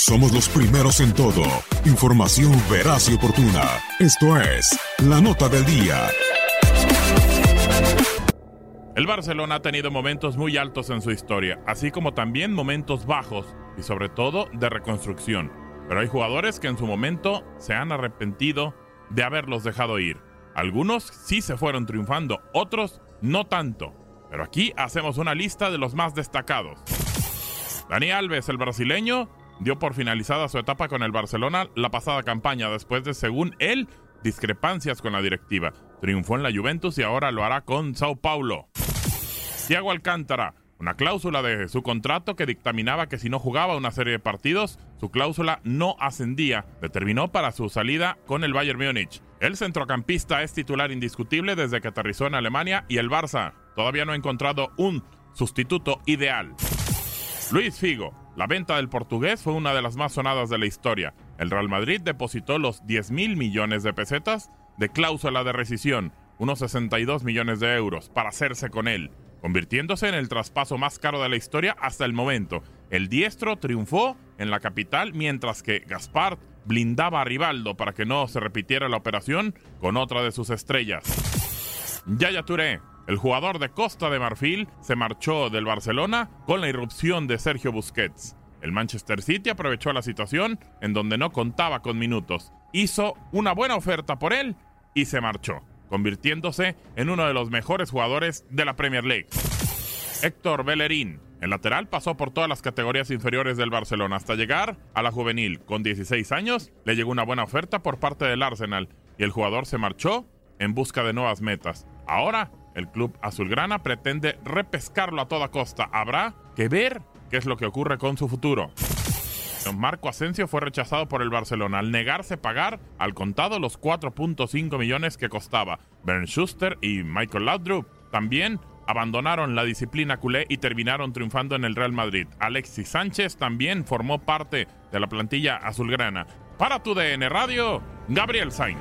Somos los primeros en todo. Información veraz y oportuna. Esto es La Nota del Día. El Barcelona ha tenido momentos muy altos en su historia, así como también momentos bajos y sobre todo de reconstrucción. Pero hay jugadores que en su momento se han arrepentido de haberlos dejado ir. Algunos sí se fueron triunfando, otros no tanto. Pero aquí hacemos una lista de los más destacados. Dani Alves, el brasileño, dio por finalizada su etapa con el Barcelona la pasada campaña después de, según él, discrepancias con la directiva. Triunfó en la Juventus y ahora lo hará con Sao Paulo. Thiago Alcántara, una cláusula de su contrato que dictaminaba que si no jugaba una serie de partidos, su cláusula no ascendía, determinó para su salida con el Bayern Múnich. El centrocampista es titular indiscutible desde que aterrizó en Alemania y el Barça todavía no ha encontrado un sustituto ideal. Luis Figo, la venta del portugués fue una de las más sonadas de la historia. El Real Madrid depositó los 10 mil millones de pesetas de cláusula de rescisión, unos 62 millones de euros, para hacerse con él convirtiéndose en el traspaso más caro de la historia hasta el momento. El diestro triunfó en la capital mientras que Gaspar blindaba a Rivaldo para que no se repitiera la operación con otra de sus estrellas. Yaya Touré, el jugador de Costa de Marfil, se marchó del Barcelona con la irrupción de Sergio Busquets. El Manchester City aprovechó la situación en donde no contaba con minutos, hizo una buena oferta por él y se marchó convirtiéndose en uno de los mejores jugadores de la Premier League. Héctor Bellerín, el lateral pasó por todas las categorías inferiores del Barcelona hasta llegar a la juvenil. Con 16 años le llegó una buena oferta por parte del Arsenal y el jugador se marchó en busca de nuevas metas. Ahora el club azulgrana pretende repescarlo a toda costa. Habrá que ver qué es lo que ocurre con su futuro. Marco Asensio fue rechazado por el Barcelona al negarse pagar al contado los 4.5 millones que costaba. Bernd Schuster y Michael Laudrup también abandonaron la disciplina culé y terminaron triunfando en el Real Madrid. Alexis Sánchez también formó parte de la plantilla azulgrana. Para tu DN Radio, Gabriel Sainz.